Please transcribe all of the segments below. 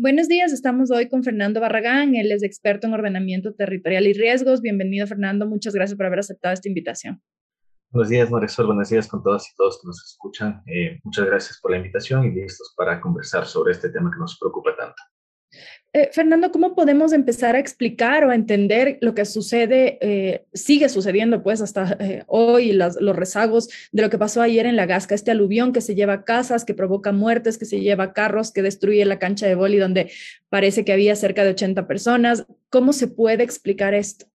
Buenos días, estamos hoy con Fernando Barragán, él es experto en ordenamiento territorial y riesgos. Bienvenido, Fernando, muchas gracias por haber aceptado esta invitación. Buenos días, Marisol, buenos días con todas y todos que nos escuchan. Eh, muchas gracias por la invitación y listos para conversar sobre este tema que nos preocupa tanto. Eh, Fernando, ¿cómo podemos empezar a explicar o a entender lo que sucede, eh, sigue sucediendo pues hasta eh, hoy, los rezagos de lo que pasó ayer en la Gasca, este aluvión que se lleva casas, que provoca muertes, que se lleva carros, que destruye la cancha de boli donde parece que había cerca de 80 personas? ¿Cómo se puede explicar esto?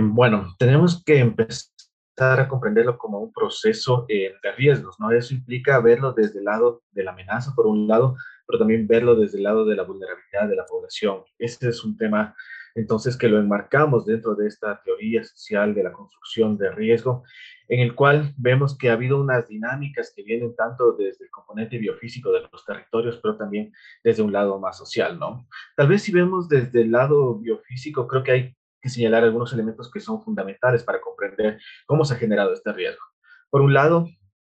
bueno, tenemos que empezar a comprenderlo como un proceso de riesgos, ¿no? Eso implica verlo desde el lado de la amenaza, por un lado, pero también verlo desde el lado de la vulnerabilidad de la población. Este es un tema entonces que lo enmarcamos dentro de esta teoría social de la construcción de riesgo, en el cual vemos que ha habido unas dinámicas que vienen tanto desde el componente biofísico de los territorios, pero también desde un lado más social, ¿no? Tal vez si vemos desde el lado biofísico, creo que hay que señalar algunos elementos que son fundamentales para comprender cómo se ha generado este riesgo. Por un lado,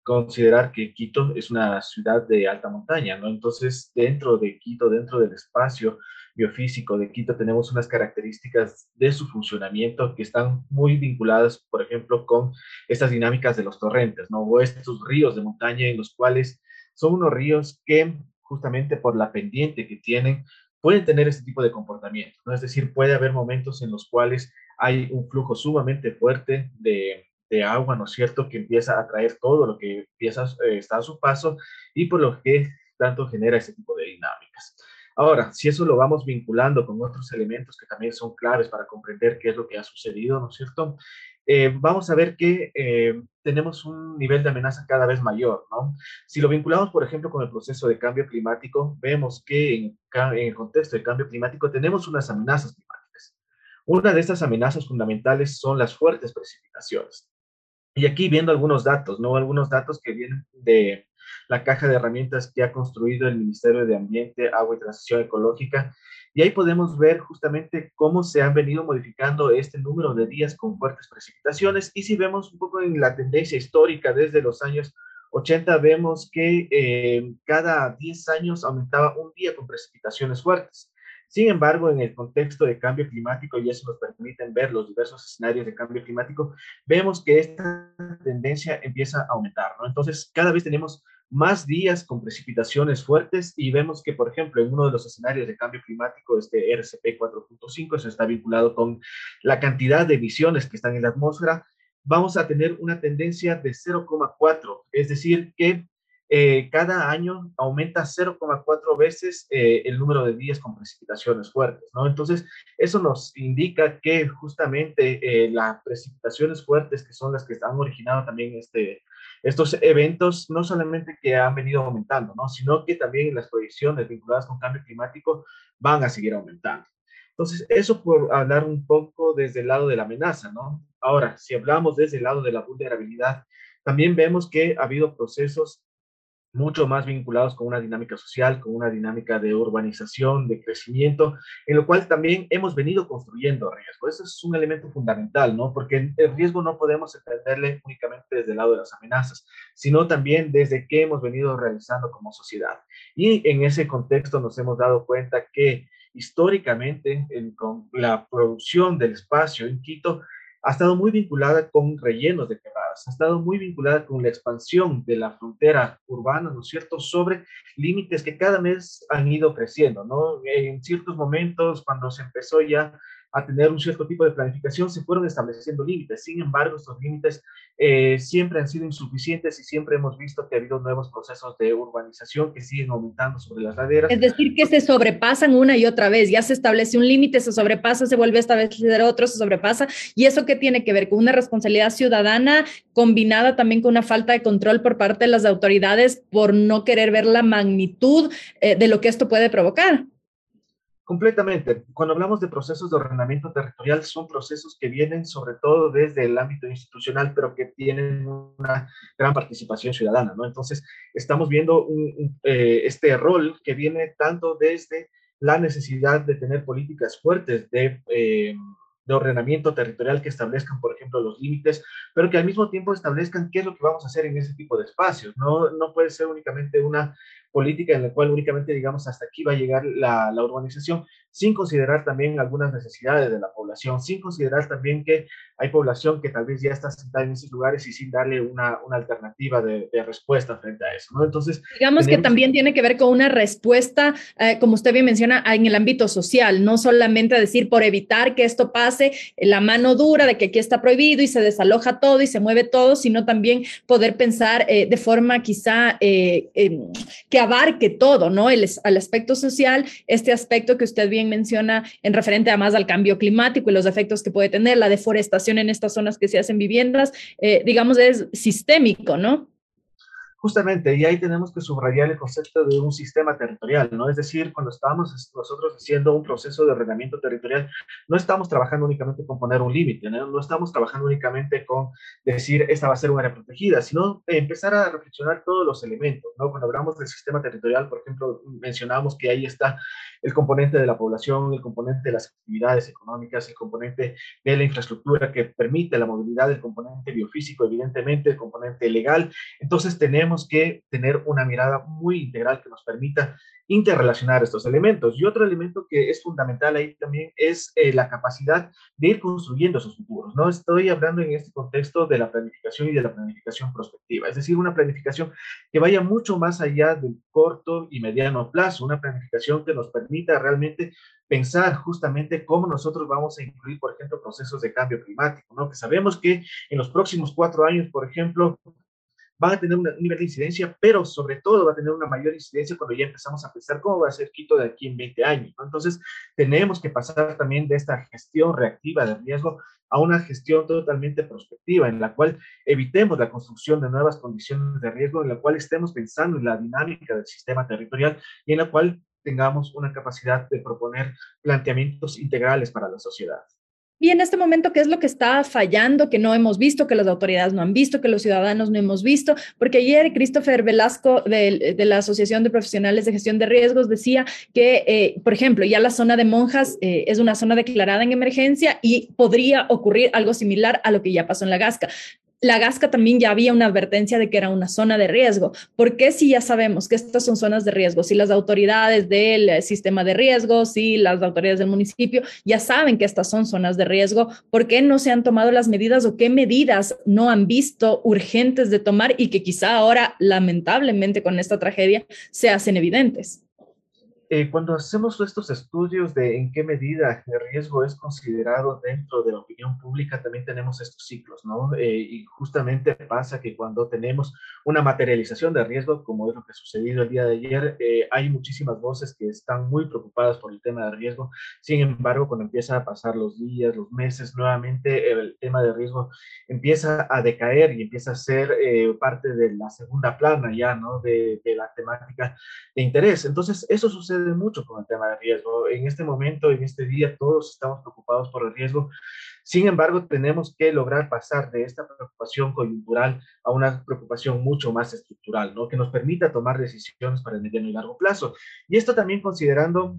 considerar que Quito es una ciudad de alta montaña, ¿no? Entonces, dentro de Quito, dentro del espacio biofísico de Quito, tenemos unas características de su funcionamiento que están muy vinculadas, por ejemplo, con estas dinámicas de los torrentes, ¿no? O estos ríos de montaña en los cuales son unos ríos que justamente por la pendiente que tienen, pueden tener este tipo de comportamiento, ¿no? Es decir, puede haber momentos en los cuales hay un flujo sumamente fuerte de, de agua, ¿no es cierto?, que empieza a traer todo lo que empieza eh, está a su paso y por lo que tanto genera ese tipo de dinámicas. Ahora, si eso lo vamos vinculando con otros elementos que también son claves para comprender qué es lo que ha sucedido, ¿no es cierto? Eh, vamos a ver que eh, tenemos un nivel de amenaza cada vez mayor, ¿no? Si lo vinculamos, por ejemplo, con el proceso de cambio climático, vemos que en, en el contexto de cambio climático tenemos unas amenazas climáticas. Una de estas amenazas fundamentales son las fuertes precipitaciones. Y aquí viendo algunos datos, ¿no? Algunos datos que vienen de la caja de herramientas que ha construido el Ministerio de Ambiente, Agua y Transición Ecológica. Y ahí podemos ver justamente cómo se han venido modificando este número de días con fuertes precipitaciones. Y si vemos un poco en la tendencia histórica desde los años 80, vemos que eh, cada 10 años aumentaba un día con precipitaciones fuertes. Sin embargo, en el contexto de cambio climático, y eso nos permite ver los diversos escenarios de cambio climático, vemos que esta tendencia empieza a aumentar. Entonces, cada vez tenemos más días con precipitaciones fuertes y vemos que, por ejemplo, en uno de los escenarios de cambio climático, este RCP 4.5, eso está vinculado con la cantidad de emisiones que están en la atmósfera, vamos a tener una tendencia de 0,4, es decir, que eh, cada año aumenta 0,4 veces eh, el número de días con precipitaciones fuertes, ¿no? Entonces, eso nos indica que justamente eh, las precipitaciones fuertes, que son las que han originado también este, estos eventos, no solamente que han venido aumentando, ¿no? Sino que también las proyecciones vinculadas con cambio climático van a seguir aumentando. Entonces, eso por hablar un poco desde el lado de la amenaza, ¿no? Ahora, si hablamos desde el lado de la vulnerabilidad, también vemos que ha habido procesos mucho más vinculados con una dinámica social, con una dinámica de urbanización, de crecimiento, en lo cual también hemos venido construyendo riesgo. Eso es un elemento fundamental, ¿no? Porque el riesgo no podemos entenderle únicamente desde el lado de las amenazas, sino también desde qué hemos venido realizando como sociedad. Y en ese contexto nos hemos dado cuenta que históricamente con la producción del espacio en Quito ha estado muy vinculada con rellenos de quebradas, ha estado muy vinculada con la expansión de la frontera urbana, ¿no es cierto?, sobre límites que cada mes han ido creciendo, ¿no? En ciertos momentos, cuando se empezó ya a tener un cierto tipo de planificación, se fueron estableciendo límites. Sin embargo, estos límites eh, siempre han sido insuficientes y siempre hemos visto que ha habido nuevos procesos de urbanización que siguen aumentando sobre las laderas. Es decir, que se sobrepasan una y otra vez. Ya se establece un límite, se sobrepasa, se vuelve a establecer otro, se sobrepasa. ¿Y eso qué tiene que ver? Con una responsabilidad ciudadana combinada también con una falta de control por parte de las autoridades por no querer ver la magnitud eh, de lo que esto puede provocar. Completamente. Cuando hablamos de procesos de ordenamiento territorial, son procesos que vienen sobre todo desde el ámbito institucional, pero que tienen una gran participación ciudadana, ¿no? Entonces, estamos viendo eh, este rol que viene tanto desde la necesidad de tener políticas fuertes de... Eh, de ordenamiento territorial que establezcan, por ejemplo, los límites, pero que al mismo tiempo establezcan qué es lo que vamos a hacer en ese tipo de espacios. No, no puede ser únicamente una, política en la cual únicamente digamos hasta aquí va a llegar la, la urbanización, sin considerar también algunas necesidades de la población, sin considerar también que hay población que tal vez ya está sentada en esos lugares y sin darle una, una alternativa de, de, respuesta frente a eso, ¿no? Entonces... Digamos que también tiene que ver con una respuesta, eh, como usted bien menciona, en el ámbito social, no solamente decir por evitar que esto pase, la mano dura de que aquí está prohibido y se desaloja todo y se mueve todo, sino también poder pensar eh, de forma quizá eh, que abarque todo, ¿no? El, el aspecto social, este aspecto que usted bien menciona en referente además al cambio climático y los efectos que puede tener, la deforestación en estas zonas que se hacen viviendas, eh, digamos, es sistémico, ¿no? Justamente, y ahí tenemos que subrayar el concepto de un sistema territorial, ¿no? Es decir, cuando estamos nosotros haciendo un proceso de ordenamiento territorial, no estamos trabajando únicamente con poner un límite, ¿no? no estamos trabajando únicamente con decir esta va a ser una área protegida, sino empezar a reflexionar todos los elementos, ¿no? Cuando hablamos del sistema territorial, por ejemplo, mencionamos que ahí está el componente de la población, el componente de las actividades económicas, el componente de la infraestructura que permite la movilidad, el componente biofísico, evidentemente, el componente legal. Entonces tenemos que tener una mirada muy integral que nos permita interrelacionar estos elementos. Y otro elemento que es fundamental ahí también es eh, la capacidad de ir construyendo esos futuros. No estoy hablando en este contexto de la planificación y de la planificación prospectiva, es decir, una planificación que vaya mucho más allá del corto y mediano plazo, una planificación que nos permita realmente pensar justamente cómo nosotros vamos a incluir, por ejemplo, procesos de cambio climático, ¿no? Que sabemos que en los próximos cuatro años, por ejemplo, van a tener un nivel de incidencia, pero sobre todo va a tener una mayor incidencia cuando ya empezamos a pensar cómo va a ser Quito de aquí en 20 años. ¿no? Entonces, tenemos que pasar también de esta gestión reactiva de riesgo a una gestión totalmente prospectiva, en la cual evitemos la construcción de nuevas condiciones de riesgo, en la cual estemos pensando en la dinámica del sistema territorial y en la cual tengamos una capacidad de proponer planteamientos integrales para la sociedad. Y en este momento, ¿qué es lo que está fallando, que no hemos visto, que las autoridades no han visto, que los ciudadanos no hemos visto? Porque ayer Christopher Velasco de, la Asociación de Profesionales de Gestión de Riesgos decía que, eh, por ejemplo, ya la zona de monjas eh, es una zona declarada en emergencia y podría ocurrir algo similar a lo que ya pasó en la Gasca la Gasca también ya había una advertencia de que era una zona de riesgo. ¿Por qué si ya sabemos que estas son zonas de riesgo? Si las autoridades del eh, sistema de riesgo, si las autoridades del municipio ya saben que estas son zonas de riesgo, ¿por qué no se han tomado las medidas o qué medidas no han visto urgentes de tomar y que quizá ahora, lamentablemente con esta tragedia, se hacen evidentes? Eh, cuando hacemos estos estudios de en qué medida el riesgo es considerado dentro de la opinión pública, también tenemos estos ciclos, ¿no? Eh, y justamente pasa que cuando tenemos una materialización de riesgo, como es lo que ha sucedido el día de ayer, eh, hay muchísimas voces que están muy preocupadas por el tema de riesgo. Sin embargo, cuando empieza a pasar los días, los meses, nuevamente el tema de riesgo empieza a decaer y empieza a ser parte de la segunda plana ya, ¿no? De, de la temática de interés. Entonces, eso sucede mucho con el tema de riesgo. En este momento, en este día, todos estamos preocupados por el riesgo. Sin embargo, tenemos que lograr pasar de esta preocupación coyuntural a una preocupación mucho más estructural, ¿no? Que nos permita tomar decisiones para el mediano y largo plazo. Y esto también considerando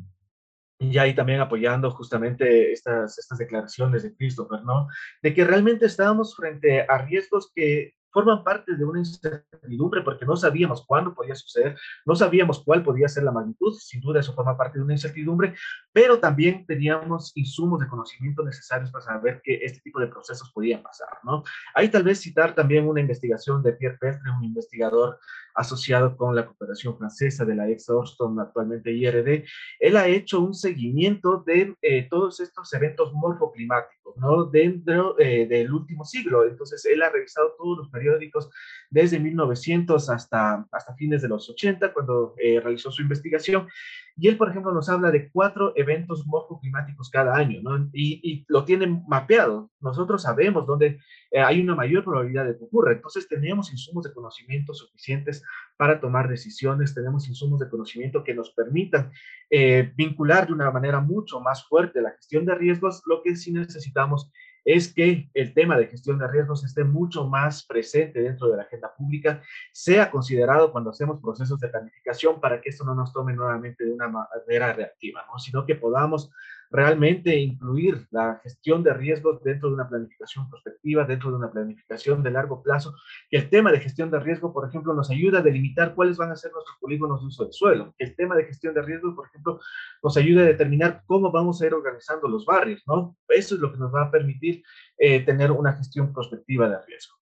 y ahí también apoyando justamente estas, estas declaraciones de Christopher, ¿no? De que realmente estábamos frente a riesgos que forman parte de una incertidumbre porque no sabíamos cuándo podía suceder, no sabíamos cuál podía ser la magnitud, sin duda eso forma parte de una incertidumbre, pero también teníamos insumos de conocimiento necesarios para saber que este tipo de procesos podían pasar, ¿no? Hay tal vez citar también una investigación de Pierre Petre, un investigador asociado con la cooperación francesa de la ex Orston, actualmente IRD, él ha hecho un seguimiento de eh, todos estos eventos morfoclimáticos, ¿no? Dentro eh, del último siglo. Entonces, él ha revisado todos los periódicos desde 1900 hasta, hasta fines de los 80, cuando eh, realizó su investigación. Y él, por ejemplo, nos habla de cuatro eventos morfoclimáticos cada año, ¿no? Y, y lo tienen mapeado. Nosotros sabemos dónde eh, hay una mayor probabilidad de que ocurra. Entonces, tenemos insumos de conocimiento suficientes para tomar decisiones, tenemos insumos de conocimiento que nos permitan eh, vincular de una manera mucho más fuerte la gestión de riesgos. Lo que sí necesitamos es que el tema de gestión de riesgos esté mucho más presente dentro de la agenda pública, sea considerado cuando hacemos procesos de planificación para que esto no nos tome nuevamente de una manera reactiva, ¿no? sino que podamos realmente incluir la gestión de riesgos dentro de una planificación prospectiva, dentro de una planificación de largo plazo. Y el tema de gestión de riesgo, por ejemplo, nos ayuda a delimitar cuáles van a ser nuestros polígonos de uso del suelo. El tema de gestión de riesgo, por ejemplo, nos ayuda a determinar cómo vamos a ir organizando los barrios, ¿no? Eso es lo que nos va a permitir eh, tener una gestión prospectiva de riesgo.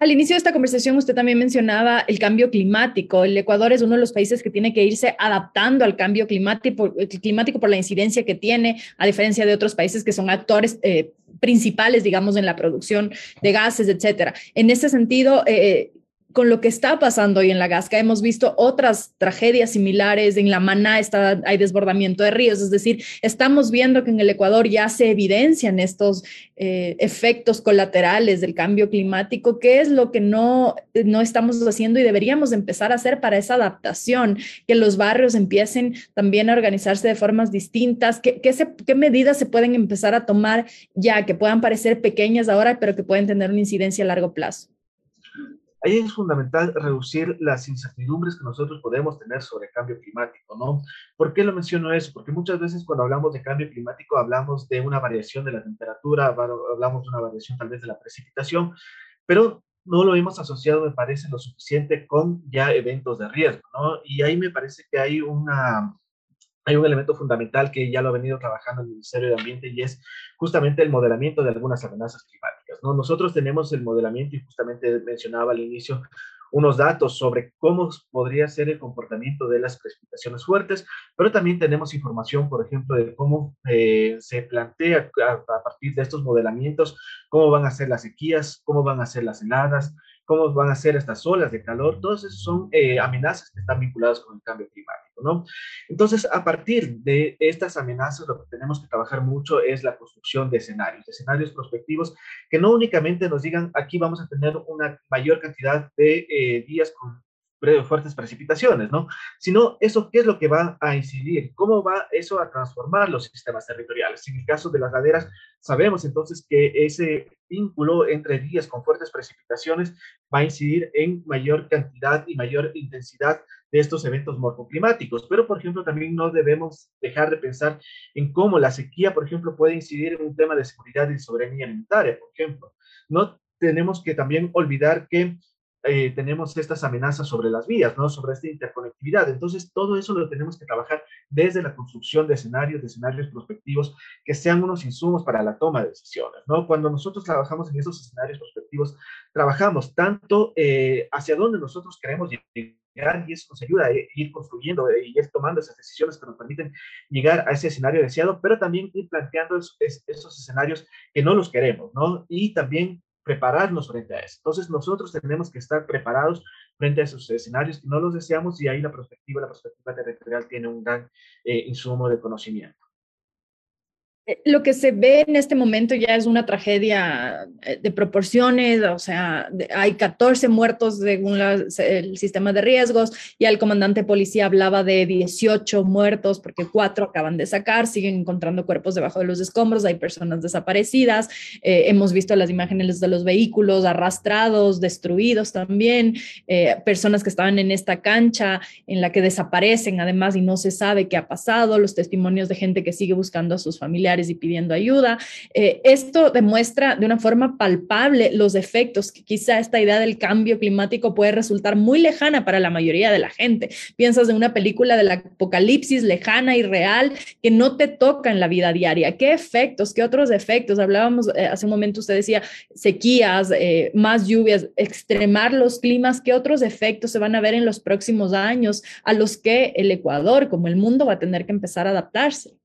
Al inicio de esta conversación usted también mencionaba el cambio climático. El Ecuador es uno de los países que tiene que irse adaptando al cambio climático, climático por la incidencia que tiene, a diferencia de otros países que son actores eh, principales, digamos, en la producción de gases, etcétera. En ese sentido, eh, con lo que está pasando hoy en la Gasca, hemos visto otras tragedias similares. En la Maná está, hay desbordamiento de ríos, es decir, estamos viendo que en el Ecuador ya se evidencian estos eh, efectos colaterales del cambio climático. ¿Qué es lo que no, no estamos haciendo y deberíamos empezar a hacer para esa adaptación? Que los barrios empiecen también a organizarse de formas distintas. ¿Qué, qué, qué medidas se pueden empezar a tomar ya que puedan parecer pequeñas ahora, pero que pueden tener una incidencia a largo plazo? Ahí es fundamental reducir las incertidumbres que nosotros podemos tener sobre el cambio climático, ¿no? ¿Por qué lo menciono eso? Porque muchas veces cuando hablamos de cambio climático hablamos de una variación de la temperatura, hablamos de una variación tal vez de la precipitación, pero no lo hemos asociado, me parece, lo suficiente con ya eventos de riesgo, ¿no? Y ahí me parece que hay una, hay un elemento fundamental que ya lo ha venido trabajando el Ministerio de Ambiente y es justamente el modelamiento de algunas amenazas climáticas. ¿no? Nosotros tenemos el modelamiento y justamente mencionaba al inicio unos datos sobre cómo podría ser el comportamiento de las precipitaciones fuertes, pero también tenemos información, por ejemplo, de cómo eh, se plantea a, a, partir de estos modelamientos, cómo van a ser las sequías, cómo van a ser las heladas, cómo van a ser estas olas de calor, todas esas son eh, amenazas que están vinculadas con el cambio climático, ¿no? Entonces, a partir de estas amenazas, lo que tenemos que trabajar mucho es la construcción de escenarios, de escenarios prospectivos que no únicamente nos digan aquí vamos a tener una mayor cantidad de eh, días con fuertes precipitaciones, ¿no? Sino eso, ¿qué es lo que va a incidir? ¿Cómo va eso a transformar los sistemas territoriales? En el caso de las laderas, sabemos entonces que ese vínculo entre días con fuertes precipitaciones va a incidir en mayor cantidad y mayor intensidad de estos eventos morfoclimáticos. Pero, por ejemplo, también no debemos dejar de pensar en cómo la sequía, por ejemplo, puede incidir en un tema de seguridad y soberanía alimentaria, por ejemplo. No tenemos que también olvidar que eh, tenemos estas amenazas sobre las vías, ¿no? Sobre esta interconectividad. Entonces, todo eso lo tenemos que trabajar desde la construcción de escenarios, de escenarios prospectivos, que sean unos insumos para la toma de decisiones, ¿no? Cuando nosotros trabajamos en esos escenarios prospectivos, trabajamos tanto eh, hacia dónde nosotros queremos llegar y eso nos ayuda a ir construyendo eh, y ir tomando esas decisiones que nos permiten llegar a ese escenario deseado, pero también ir planteando esos, esos escenarios que no los queremos, ¿no? Y también prepararnos frente a eso. Entonces nosotros tenemos que estar preparados frente a esos escenarios que no los deseamos y ahí la perspectiva, la perspectiva territorial tiene un gran eh, insumo de conocimiento. Eh, lo que se ve en este momento ya es una tragedia eh, de proporciones, o sea, hay 14 muertos según el sistema de riesgos, y el comandante policía hablaba de 18 muertos porque cuatro acaban de sacar, siguen encontrando cuerpos debajo de los escombros, hay personas desaparecidas, eh, hemos visto las imágenes de los vehículos arrastrados, destruidos también, personas que estaban en esta cancha en la que desaparecen además y no se sabe qué ha pasado, los testimonios de gente que sigue buscando a sus familiares y pidiendo ayuda. Eh, esto demuestra de una forma palpable los efectos que quizá esta idea del cambio climático puede resultar muy lejana para la mayoría de la gente. Piensas en una película del apocalipsis lejana y real que no te toca en la vida diaria. ¿Qué efectos? ¿Qué otros efectos? Hablábamos eh, hace un momento, usted decía sequías, eh, más lluvias, extremar los climas. ¿Qué otros efectos se van a ver en los próximos años a los que el Ecuador, como el mundo, va a tener que empezar a adaptarse?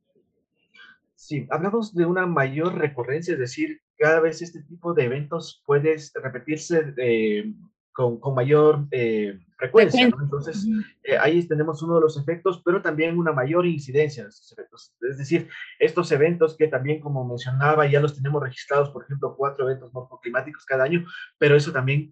Sí, hablamos de una mayor recurrencia, es decir, cada vez este tipo de eventos puede repetirse eh, con, con, mayor eh, frecuencia. ¿no? Entonces, eh, ahí tenemos uno de los efectos, pero también una mayor incidencia de estos eventos. Es decir, estos eventos que también, como mencionaba, ya los tenemos registrados, por ejemplo, cuatro eventos morfoclimáticos cada año, pero eso también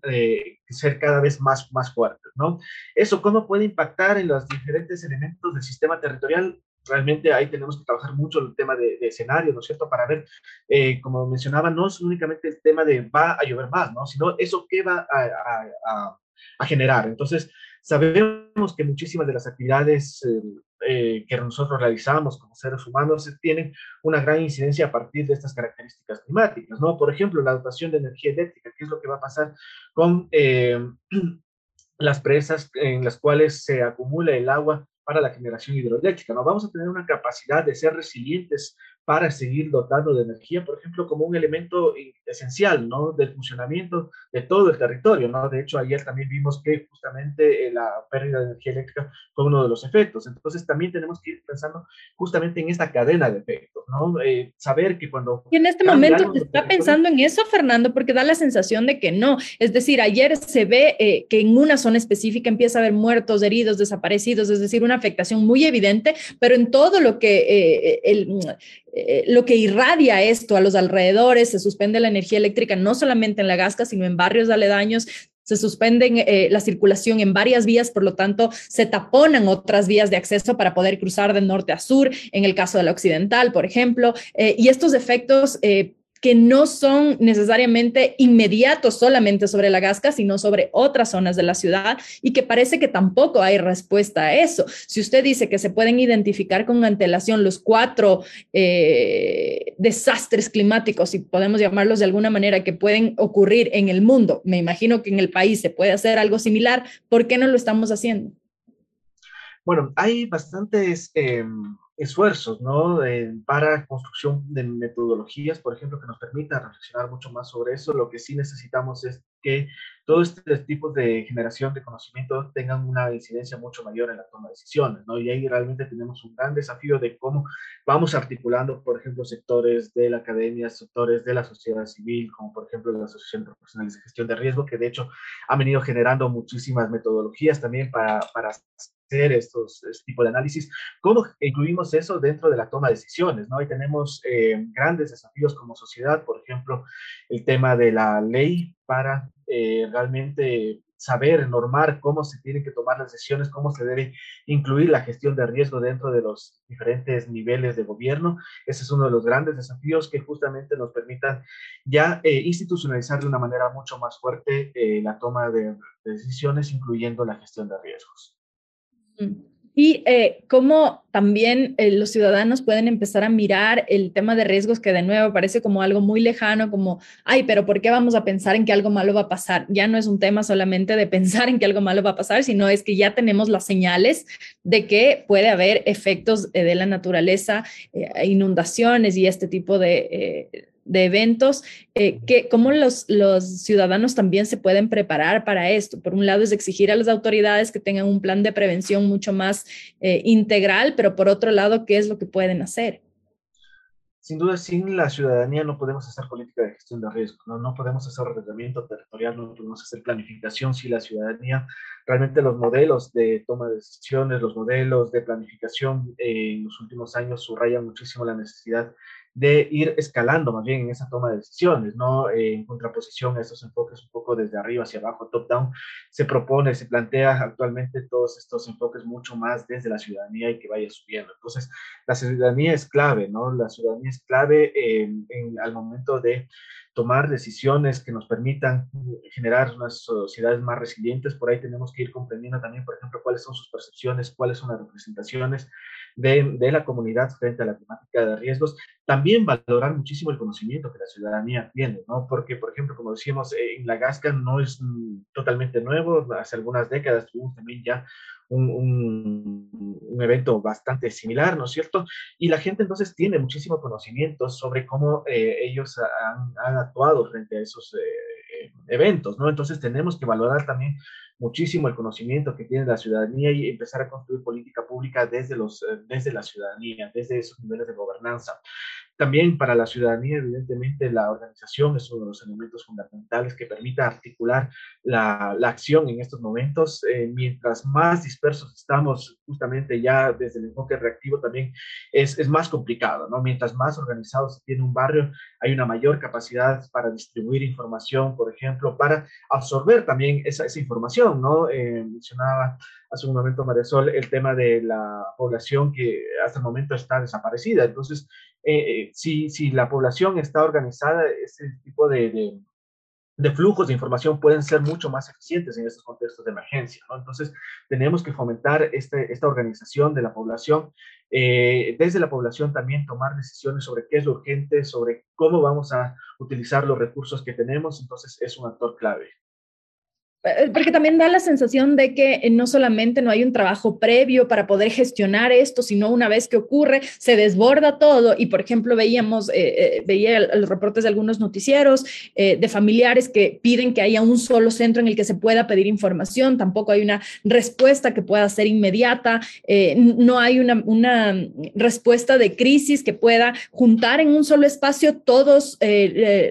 ser cada vez más, más fuertes, ¿no? Eso, ¿cómo puede impactar en los diferentes elementos del sistema territorial? Realmente ahí tenemos que trabajar mucho el tema de, escenario, ¿no es cierto? Para ver, eh, como mencionaba, no es únicamente el tema de va a llover más, ¿no? Sino eso qué va a, a, generar. Entonces, sabemos que muchísimas de las actividades eh, eh, que nosotros realizamos como seres humanos tienen una gran incidencia a partir de estas características climáticas, ¿no? Por ejemplo, la dotación de energía eléctrica, ¿qué es lo que va a pasar con las presas en las cuales se acumula el agua para la generación hidroeléctrica. No vamos a tener una capacidad de ser resilientes para seguir dotando de energía, por ejemplo, como un elemento esencial, ¿no? Del funcionamiento de todo el territorio, ¿no? De hecho, ayer también vimos que justamente eh, la pérdida de energía eléctrica fue uno de los efectos. Entonces, también tenemos que ir pensando justamente en esta cadena de efectos, ¿no? Eh, saber que cuando... Y en este momento se está pensando en eso, Fernando, porque da la sensación de que no. Es decir, ayer se ve eh, que en una zona específica empieza a haber muertos, heridos, desaparecidos, es decir, una afectación muy evidente, pero en todo lo que el eh, lo que irradia esto a los alrededores, se suspende la energía eléctrica no solamente en la Gasca, sino en barrios aledaños, se suspenden eh, la circulación en varias vías, por lo tanto, se taponan otras vías de acceso para poder cruzar de norte a sur, en el caso de la occidental, por ejemplo, eh, y estos efectos que no son necesariamente inmediatos solamente sobre la Gasca, sino sobre otras zonas de la ciudad y que parece que tampoco hay respuesta a eso. Si usted dice que se pueden identificar con antelación los cuatro eh, desastres climáticos, si podemos llamarlos de alguna manera, que pueden ocurrir en el mundo, me imagino que en el país se puede hacer algo similar, ¿por qué no lo estamos haciendo? Bueno, hay bastantes... Em, esfuerzos, ¿no? para construcción de metodologías, por ejemplo, que nos permitan reflexionar mucho más sobre eso. Lo que sí necesitamos es que todos estos tipos de generación de conocimiento tengan una incidencia mucho mayor en la toma de decisiones, ¿no? Y ahí realmente tenemos un gran desafío de cómo vamos articulando, por ejemplo, sectores de la academia, sectores de la sociedad civil, como por ejemplo la Asociación de Profesionales de Gestión de Riesgo, que de hecho ha venido generando muchísimas metodologías también para, para estos este tipo de análisis. ¿Cómo incluimos eso dentro de la toma de decisiones? ¿no? Y tenemos eh, grandes desafíos como sociedad, por ejemplo, el tema de la ley para eh, realmente saber, normar cómo se tienen que tomar las decisiones, cómo se debe incluir la gestión de riesgo dentro de los diferentes niveles de gobierno. Ese es uno de los grandes desafíos que justamente nos permitan ya eh, institucionalizar de una manera mucho más fuerte eh, la toma de, de, decisiones, incluyendo la gestión de riesgos. Y eh, cómo también eh, los ciudadanos pueden empezar a mirar el tema de riesgos que de nuevo parece como algo muy lejano, como, ay, pero ¿por qué vamos a pensar en que algo malo va a pasar? Ya no es un tema solamente de pensar en que algo malo va a pasar, sino es que ya tenemos las señales de que puede haber efectos eh, de la naturaleza, inundaciones y este tipo de de eventos, eh, que cómo los, los ciudadanos también se pueden preparar para esto. Por un lado es exigir a las autoridades que tengan un plan de prevención mucho más eh, integral, pero por otro lado, ¿qué es lo que pueden hacer? Sin duda, sin la ciudadanía no podemos hacer política de gestión de riesgo, no, no podemos hacer ordenamiento territorial, no podemos hacer planificación si la ciudadanía, realmente los modelos de toma de decisiones, los modelos de planificación eh, en los últimos años subrayan muchísimo la necesidad de ir escalando más bien en esa toma de decisiones, ¿no? Eh, en contraposición a estos enfoques un poco desde arriba hacia abajo, top-down, se propone, se plantea actualmente todos estos enfoques mucho más desde la ciudadanía y que vaya subiendo. Entonces, la ciudadanía es clave, ¿no? La ciudadanía es clave en, al momento de tomar decisiones que nos permitan generar unas sociedades más resilientes. Por ahí tenemos que ir comprendiendo también, por ejemplo, cuáles son sus percepciones, cuáles son las representaciones de, de, la comunidad frente a la temática de riesgos. También valorar muchísimo el conocimiento que la ciudadanía tiene, ¿no? Porque, por ejemplo, como decíamos, eh, en la Gasca no es mm, totalmente nuevo, hace algunas décadas tuvimos también ya un, un, un, evento bastante similar, ¿no es cierto? Y la gente entonces tiene muchísimo conocimiento sobre cómo eh, ellos han, han, actuado frente a esos eh, eventos, ¿no? Entonces tenemos que valorar también muchísimo el conocimiento que tiene la ciudadanía y empezar a construir política pública desde, los, eh, desde la ciudadanía, desde esos niveles de gobernanza. También para la ciudadanía, evidentemente, la organización es uno de los elementos fundamentales que permita articular la, la acción en estos momentos. Eh, mientras más dispersos estamos, justamente ya desde el enfoque reactivo también es, es más complicado, ¿no? Mientras más organizado se tiene un barrio, hay una mayor capacidad para distribuir información, por ejemplo, para absorber también esa, esa información, ¿no? Eh, mencionaba hace un momento Marisol el tema de la población que hasta el momento está desaparecida. Entonces, eh, eh, si, si, la población está organizada, ese tipo de, de flujos de información pueden ser mucho más eficientes en estos contextos de emergencia. ¿no? Entonces, tenemos que fomentar este, esta organización de la población, eh, desde la población también tomar decisiones sobre qué es lo urgente, sobre cómo vamos a utilizar los recursos que tenemos, entonces es un actor clave. Eh, porque también da la sensación de que eh, no solamente no hay un trabajo previo para poder gestionar esto, sino una vez que ocurre, se desborda todo. Y, por ejemplo, veíamos, eh, veía los reportes de algunos noticieros de familiares que piden que haya un solo centro en el que se pueda pedir información, tampoco hay una respuesta que pueda ser inmediata, no hay una, una, respuesta de crisis que pueda juntar en un solo espacio todos,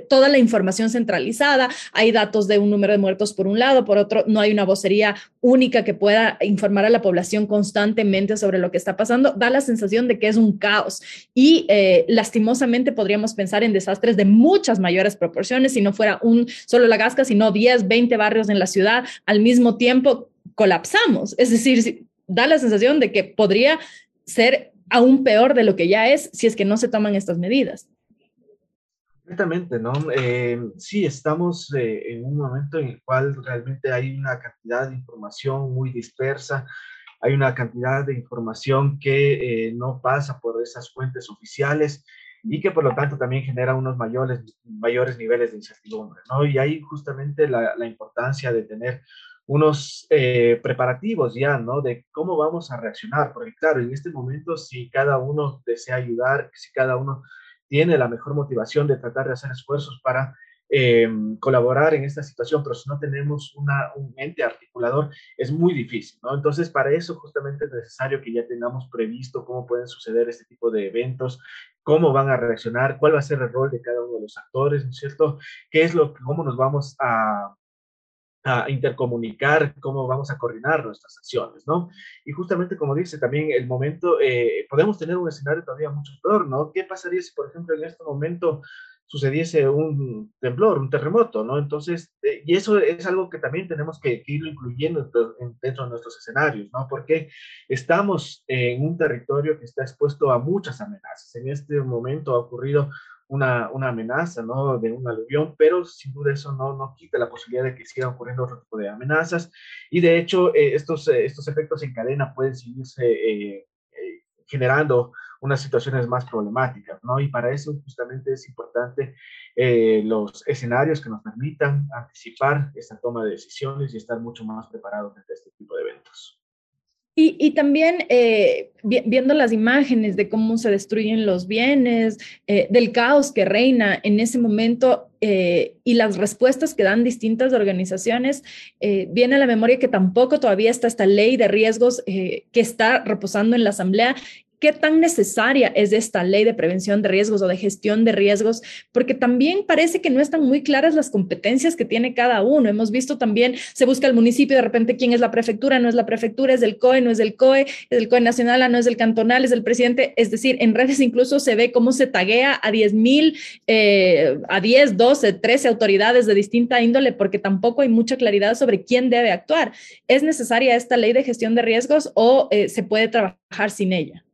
toda la información centralizada. Hay datos de un número de muertos por un lado por otro, no hay una vocería única que pueda informar a la población constantemente sobre lo que está pasando, da la sensación de que es un caos y eh, lastimosamente podríamos pensar en desastres de muchas mayores proporciones si no fuera un solo la Gasca, sino 10, 20 barrios en la ciudad al mismo tiempo colapsamos. Es decir, da la sensación de que podría ser aún peor de lo que ya es si es que no se toman estas medidas. Completamente, ¿no? Eh, sí, estamos eh, en un momento en el cual realmente hay una cantidad de información muy dispersa, hay una cantidad de información que eh, no pasa por esas fuentes oficiales y que por lo tanto también genera unos mayores, mayores niveles de incertidumbre, ¿no? Y ahí justamente la, la importancia de tener unos preparativos ya, ¿no? De cómo vamos a reaccionar, porque claro, en este momento si cada uno desea ayudar, si cada uno tiene la mejor motivación de tratar de hacer esfuerzos para eh, colaborar en esta situación, pero si no tenemos una, un ente articulador, es muy difícil, ¿no? Entonces, para eso justamente es necesario que ya tengamos previsto cómo pueden suceder este tipo de eventos, cómo van a reaccionar, cuál va a ser el rol de cada uno de los actores, ¿no es cierto? ¿Qué es lo, cómo nos vamos a, a intercomunicar cómo vamos a coordinar nuestras acciones, ¿no? Y justamente como dice también el momento, eh, podemos tener un escenario todavía mucho peor, ¿no? ¿Qué pasaría si, por ejemplo, en este momento sucediese un temblor, un terremoto, ¿no? Entonces, eh, y eso es algo que también tenemos que, que irlo incluyendo dentro de nuestros escenarios, ¿no? Porque estamos en un territorio que está expuesto a muchas amenazas. En este momento ha ocurrido una, una, amenaza, ¿no? De un aluvión, pero sin duda eso no, no quita la posibilidad de que sigan ocurriendo otro tipo de amenazas. Y de hecho, eh, estos, eh, estos efectos en cadena pueden seguirse eh, generando unas situaciones más problemáticas, ¿no? Y para eso justamente es importante los escenarios que nos permitan anticipar esta toma de decisiones y estar mucho más preparados ante este tipo de eventos. Y, también eh, viendo las imágenes de cómo se destruyen los bienes, eh, del caos que reina en ese momento eh, y las respuestas que dan distintas organizaciones, viene a la memoria que tampoco todavía está esta ley de riesgos que está reposando en la Asamblea qué tan necesaria es esta ley de prevención de riesgos o de gestión de riesgos, porque también parece que no están muy claras las competencias que tiene cada uno. Hemos visto también, se busca el municipio, de repente quién es la prefectura, no es la prefectura, es del COE, no es del COE, es del COE nacional, no es del cantonal, es del presidente. Es decir, en redes incluso se ve cómo se taguea a 10 mil, eh, a 10, 12, 13 autoridades de distinta índole, porque tampoco hay mucha claridad sobre quién debe actuar. ¿Es necesaria esta ley de gestión de riesgos o eh, se puede trabajar sin ella?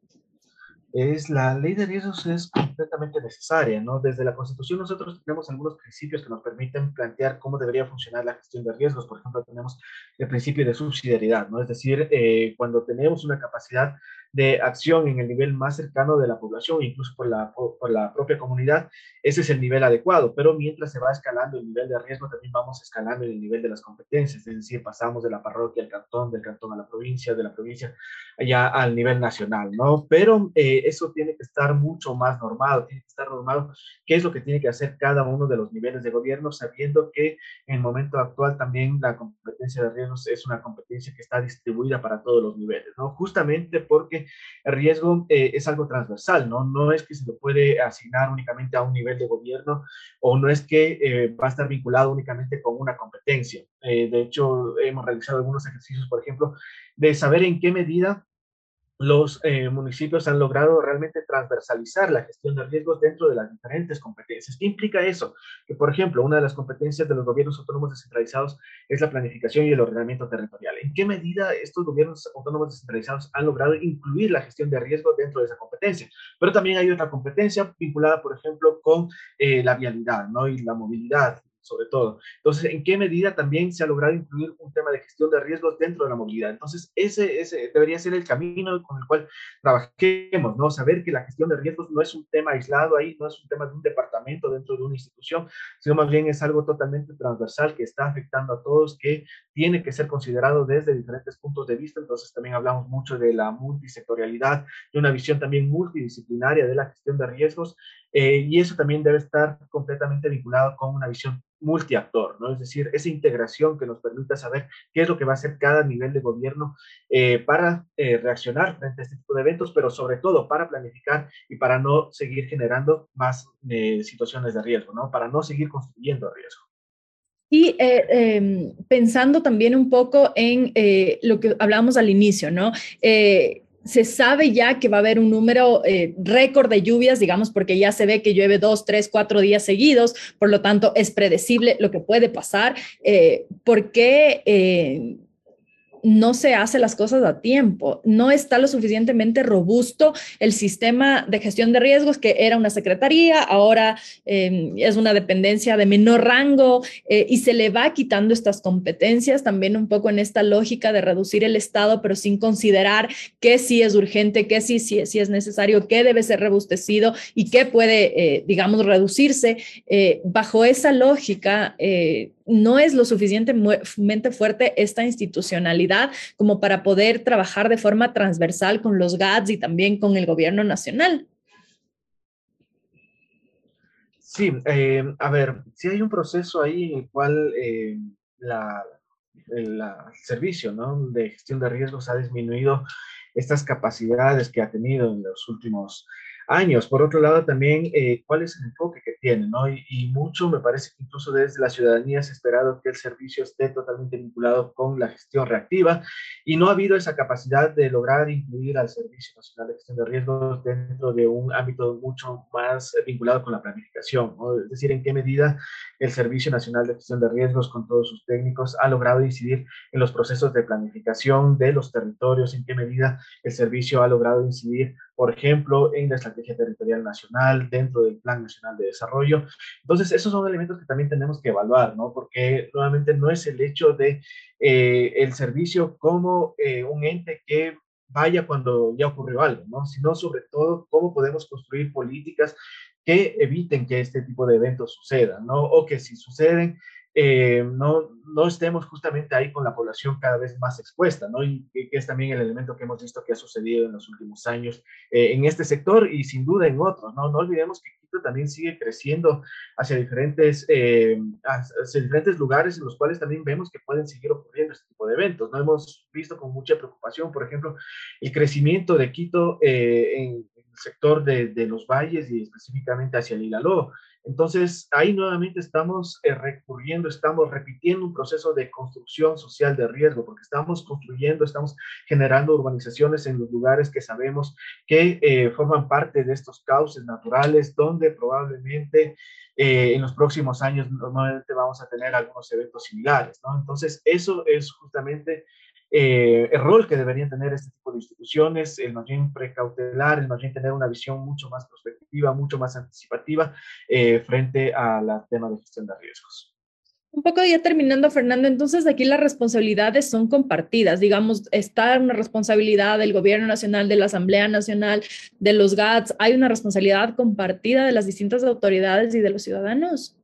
Es la ley de riesgos es completamente necesaria, ¿no? Desde la Constitución nosotros tenemos algunos principios que nos permiten plantear cómo debería funcionar la gestión de riesgos. Por ejemplo, tenemos el principio de subsidiariedad, ¿no? Es decir, eh, cuando tenemos una capacidad de acción en el nivel más cercano de la población, incluso por la, por la propia comunidad, ese es el nivel adecuado, pero mientras se va escalando el nivel de riesgo, también vamos escalando el nivel de las competencias, es decir, pasamos de la parroquia al cantón, del cantón a la provincia, de la provincia ya al nivel nacional, ¿no? Pero eh, eso tiene que estar mucho más normado, tiene que estar normado qué es lo que tiene que hacer cada uno de los niveles de gobierno, sabiendo que en el momento actual también la competencia de riesgos es una competencia que está distribuida para todos los niveles, ¿no? Justamente porque el riesgo eh, es algo transversal, ¿no? No es que se lo puede asignar únicamente a un nivel de gobierno o no es que eh, va a estar vinculado únicamente con una competencia. Eh, de hecho, hemos realizado algunos ejercicios, por ejemplo, de saber en qué medida los eh, municipios han logrado realmente transversalizar la gestión de riesgos dentro de las diferentes competencias. ¿Qué implica eso? Que, por ejemplo, una de las competencias de los gobiernos autónomos descentralizados es la planificación y el ordenamiento territorial. ¿En qué medida estos gobiernos autónomos descentralizados han logrado incluir la gestión de riesgos dentro de esa competencia? Pero también hay otra competencia vinculada, por ejemplo, con eh, la vialidad ¿no? y la movilidad sobre todo. Entonces, ¿en qué medida también se ha logrado incluir un tema de gestión de riesgos dentro de la movilidad? Entonces, ese, ese debería ser el camino con el cual trabajemos, ¿no? Saber que la gestión de riesgos no es un tema aislado ahí, no es un tema de un departamento dentro de una institución, sino más bien es algo totalmente transversal que está afectando a todos, que tiene que ser considerado desde diferentes puntos de vista. Entonces, también hablamos mucho de la multisectorialidad, de una visión también multidisciplinaria de la gestión de riesgos, eh, y eso también debe estar completamente vinculado con una visión multiactor, ¿no? Es decir, esa integración que nos permita saber qué es lo que va a hacer cada nivel de gobierno eh, para eh, reaccionar frente a este tipo de eventos, pero sobre todo para planificar y para no seguir generando más situaciones de riesgo, ¿no? Para no seguir construyendo riesgo. Y em, pensando también un poco en lo que hablábamos al inicio, ¿no? Se sabe ya que va a haber un número eh, récord de lluvias, digamos, porque ya se ve que llueve dos, tres, cuatro días seguidos, por lo tanto es predecible lo que puede pasar. Eh, ¿Por qué eh, no se hace las cosas a tiempo, no está lo suficientemente robusto el sistema de gestión de riesgos que era una secretaría, ahora em, es una dependencia de menor rango eh, y se le va quitando estas competencias también un poco en esta lógica de reducir el Estado, pero sin considerar qué sí es urgente, qué sí, sí, es necesario, qué debe ser robustecido y qué puede, eh, digamos, reducirse. Eh, bajo esa lógica, no es lo suficientemente fuerte esta institucionalidad como para poder trabajar de forma transversal con los GATS y también con el gobierno nacional. Sí, eh, a ver, si hay un proceso ahí en el cual eh, el servicio de gestión de riesgos ha disminuido estas capacidades que ha tenido en los últimos años. Por otro lado, también, eh, ¿cuál es el enfoque que tiene? ¿no? Y, mucho me parece que incluso desde la ciudadanía se ha esperado que el servicio esté totalmente vinculado con la gestión reactiva y no ha habido esa capacidad de lograr incluir al Servicio Nacional de Gestión de Riesgos dentro de un ámbito mucho más vinculado con la planificación. Es decir, en qué medida el Servicio Nacional de Gestión de Riesgos con todos sus técnicos ha logrado incidir en los procesos de planificación de los territorios, en qué medida el servicio ha logrado incidir por ejemplo, en la Estrategia Territorial Nacional, dentro del Plan Nacional de Desarrollo. Entonces, esos son elementos que también tenemos que evaluar, ¿no? Porque nuevamente no es el hecho de eh, el servicio como eh, un ente que vaya cuando ya ocurrió algo, ¿no? Sino sobre todo cómo podemos construir políticas que eviten que este tipo de eventos sucedan, ¿no? O que si suceden, eh, no, no estemos justamente ahí con la población cada vez más expuesta, ¿no? Y que, es también el elemento que hemos visto que ha sucedido en los últimos años eh, en este sector y sin duda en otros, ¿no? No olvidemos que Quito también sigue creciendo hacia diferentes, eh, hacia diferentes lugares en los cuales también vemos que pueden seguir ocurriendo este tipo de eventos, ¿no? Hemos visto con mucha preocupación, por ejemplo, el crecimiento de Quito en, el sector de, de, los valles y específicamente hacia el Hilaló. Entonces, ahí nuevamente estamos eh, recurriendo, estamos repitiendo un proceso de construcción social de riesgo, porque estamos construyendo, estamos generando urbanizaciones en los lugares que sabemos que eh, forman parte de estos cauces naturales, donde probablemente eh, en los próximos años normalmente vamos a tener algunos eventos similares. Entonces, eso es justamente eh, el rol que deberían tener este tipo de instituciones, el más bien precautelar, el más bien tener una visión mucho más prospectiva, mucho más anticipativa eh, frente al tema de gestión de riesgos. Un poco ya terminando, Fernando, entonces aquí las responsabilidades son compartidas, digamos, está una responsabilidad del Gobierno Nacional, de la Asamblea Nacional, de los GATS, hay una responsabilidad compartida de las distintas autoridades y de los ciudadanos.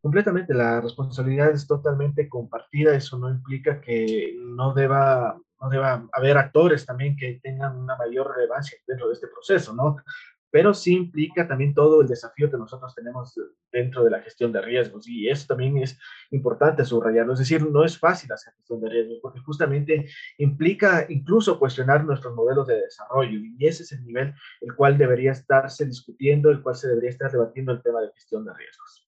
Completamente, la responsabilidad es totalmente compartida, eso no implica que no deba, no deba haber actores también que tengan una mayor relevancia dentro de este proceso, ¿no? Pero sí implica también todo el desafío que nosotros tenemos dentro de la gestión de riesgos y eso también es importante subrayarlo, es decir, no es fácil hacer gestión de riesgos porque justamente implica incluso cuestionar nuestros modelos de desarrollo y ese es el nivel el cual debería estarse discutiendo, el cual se debería estar debatiendo el tema de gestión de riesgos.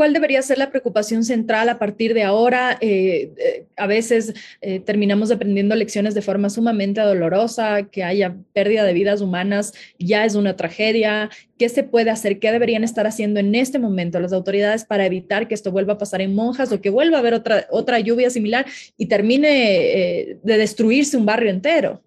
¿Cuál debería ser la preocupación central a partir de ahora? Eh, eh, a veces eh, terminamos aprendiendo lecciones de forma sumamente dolorosa, que haya pérdida de vidas humanas ya es una tragedia. ¿Qué se puede hacer? ¿Qué deberían estar haciendo en este momento las autoridades para evitar que esto vuelva a pasar en Monjas o que vuelva a haber otra, otra lluvia similar y termine de destruirse un barrio entero?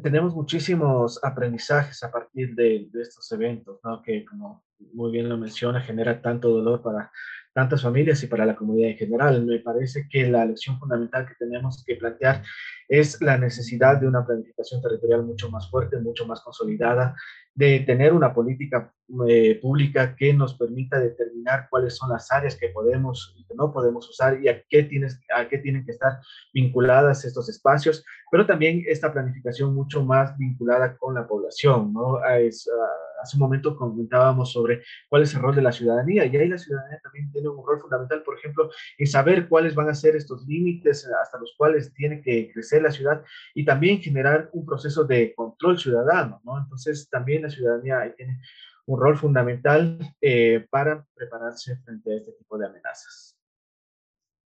tenemos muchísimos aprendizajes a partir de, de estos eventos, ¿no? Que como muy bien lo menciona, genera tanto dolor para tantas familias y para la comunidad en general. Me parece que la lección fundamental que tenemos que plantear es la necesidad de una planificación territorial mucho más fuerte, mucho más consolidada, de tener una política eh, pública que nos permita determinar cuáles son las áreas que podemos y que no podemos usar y a qué, tienes, a qué tienen que estar vinculadas estos espacios, pero también esta planificación mucho más vinculada con la población. ¿no? Es, uh, hace un momento comentábamos sobre cuál es el rol de la ciudadanía y ahí la ciudadanía también tiene un rol fundamental, por ejemplo, en saber cuáles van a ser estos límites hasta los cuales tiene que crecer la ciudad y también generar un proceso de control ciudadano. ¿no? Entonces también la ciudadanía tiene un rol fundamental eh, para prepararse frente a este tipo de amenazas.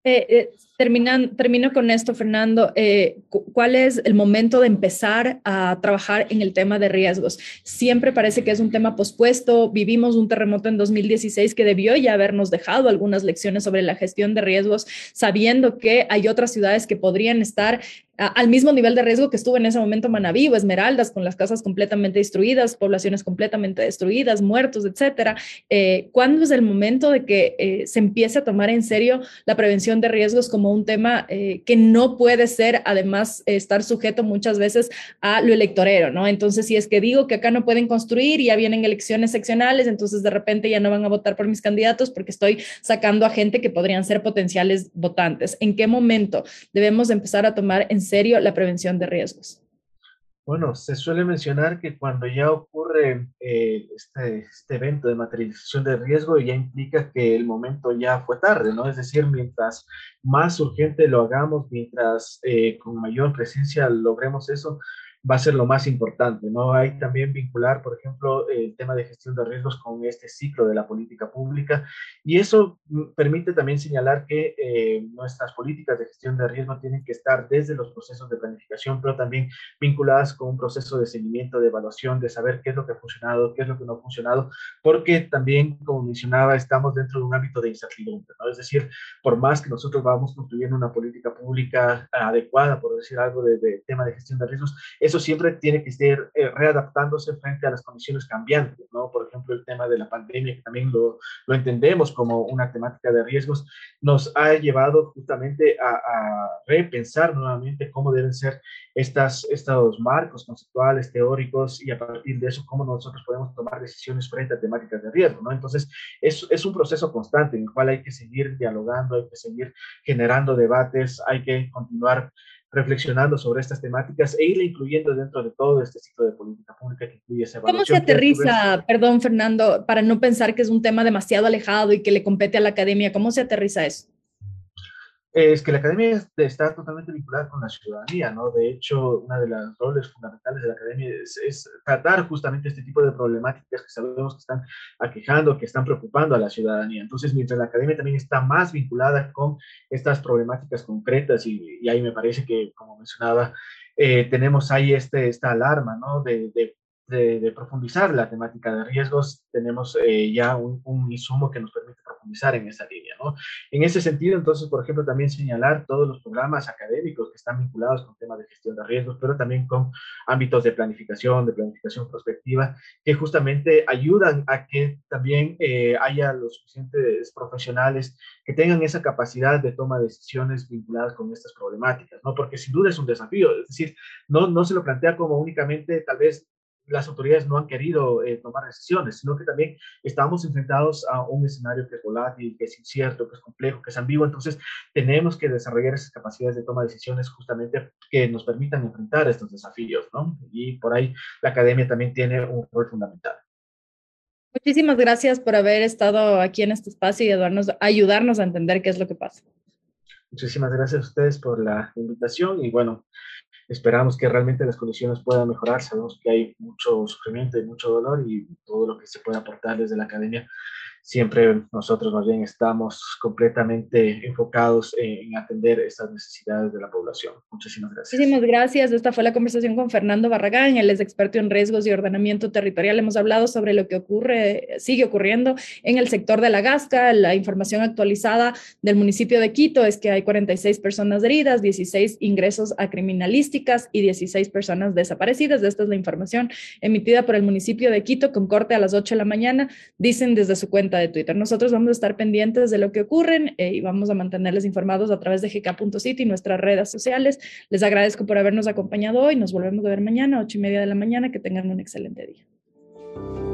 Eh, eh, terminan, termino con esto, Fernando. ¿Cuál es el momento de empezar a trabajar en el tema de riesgos? Siempre parece que es un tema pospuesto. Vivimos un terremoto en 2016 que debió ya habernos dejado algunas lecciones sobre la gestión de riesgos, sabiendo que hay otras ciudades que podrían estar al mismo nivel de riesgo que estuvo en ese momento Manaví o Esmeraldas, con las casas completamente destruidas, poblaciones completamente destruidas, muertos, etcétera. Eh, ¿Cuándo es el momento de que eh, se empiece a tomar en serio la prevención de riesgos como un tema eh, que no puede ser, además, estar sujeto muchas veces a lo electorero, ¿no? Entonces, si es que digo que acá no pueden construir y ya vienen elecciones seccionales, entonces de repente ya no van a votar por mis candidatos porque estoy sacando a gente que podrían ser potenciales votantes. ¿En qué momento debemos empezar a tomar en serio la prevención de riesgos? Bueno, se suele mencionar que cuando ya ocurre eh, este, este, evento de materialización de riesgo ya implica que el momento ya fue tarde, ¿no? Es decir, mientras más urgente lo hagamos, mientras eh, con mayor presencia logremos eso, va a ser lo más importante, ¿no? Hay también vincular, por ejemplo, el tema de gestión de riesgos con este ciclo de la política pública y eso mm, permite también señalar que eh, nuestras políticas de gestión de riesgo tienen que estar desde los procesos de planificación, pero también vinculadas con un proceso de seguimiento, de evaluación, de saber qué es lo que ha funcionado, qué es lo que no ha funcionado, porque también, como mencionaba, estamos dentro de un ámbito de incertidumbre, ¿no? Es decir, por más que nosotros vamos construyendo una política pública adecuada, por decir algo de, de tema de gestión de riesgos, eso siempre tiene que estar eh, readaptándose frente a las condiciones cambiantes, ¿no? Por ejemplo, el tema de la pandemia, que también lo, lo entendemos como una temática de riesgos, nos ha llevado justamente a, a, repensar nuevamente cómo deben ser estas, estos marcos conceptuales, teóricos, y a partir de eso, cómo nosotros podemos tomar decisiones frente a temáticas de riesgo, ¿no? Entonces, es, es un proceso constante en el cual hay que seguir dialogando, hay que seguir generando debates, hay que continuar reflexionando sobre estas temáticas e irla incluyendo dentro de todo este ciclo de política pública que incluye esa. ¿Cómo se aterriza, perdón Fernando, para no pensar que es un tema demasiado alejado y que le compete a la academia, cómo se aterriza eso? Es que la academia está totalmente vinculada con la ciudadanía, ¿no? De hecho, una de las roles fundamentales de la academia es, tratar justamente este tipo de problemáticas que sabemos que están aquejando, que están preocupando a la ciudadanía. Entonces, mientras la academia también está más vinculada con estas problemáticas concretas, y, ahí me parece que, como mencionaba, eh, tenemos ahí este, esta alarma, ¿no? De, de de, profundizar la temática de riesgos, tenemos eh, ya un, un, insumo que nos permite profundizar en esa línea. ¿no? En ese sentido, entonces, por ejemplo, también señalar todos los programas académicos que están vinculados con temas de gestión de riesgos, pero también con ámbitos de planificación, de planificación prospectiva, que justamente ayudan a que también eh, haya los suficientes profesionales que tengan esa capacidad de toma de decisiones vinculadas con estas problemáticas, ¿no? Porque sin duda es un desafío, es decir, no, no se lo plantea como únicamente tal vez las autoridades no han querido eh, tomar decisiones, sino que también estamos enfrentados a un escenario que es volátil, que es incierto, que es complejo, que es ambiguo. Entonces, tenemos que desarrollar esas capacidades de toma de decisiones justamente que nos permitan enfrentar estos desafíos, ¿no? Y por ahí la academia también tiene un rol fundamental. Muchísimas gracias por haber estado aquí en este espacio y ayudarnos a entender qué es lo que pasa. Muchísimas gracias a ustedes por la invitación y bueno, esperamos que realmente las condiciones puedan mejorar. Sabemos que hay mucho sufrimiento y mucho dolor y todo lo que se puede aportar desde la academia siempre nosotros más bien estamos completamente enfocados en, atender estas necesidades de la población. Muchísimas gracias. Muchísimas gracias. Esta fue la conversación con Fernando Barragán, él es experto en riesgos y ordenamiento territorial. Hemos hablado sobre lo que ocurre, sigue ocurriendo en el sector de la Gasca. La información actualizada del municipio de Quito es que hay 46 personas heridas, 16 ingresos a criminalísticas y 16 personas desaparecidas. Esta es la información emitida por el municipio de Quito con corte a las 8 de la mañana, dicen desde su cuenta de Twitter. Nosotros vamos a estar pendientes de lo que ocurren eh, y vamos a mantenerles informados a través de gk.city nuestras redes sociales. Les agradezco por habernos acompañado hoy. Nos volvemos a ver mañana, 8 y media de la mañana. Que tengan un excelente día.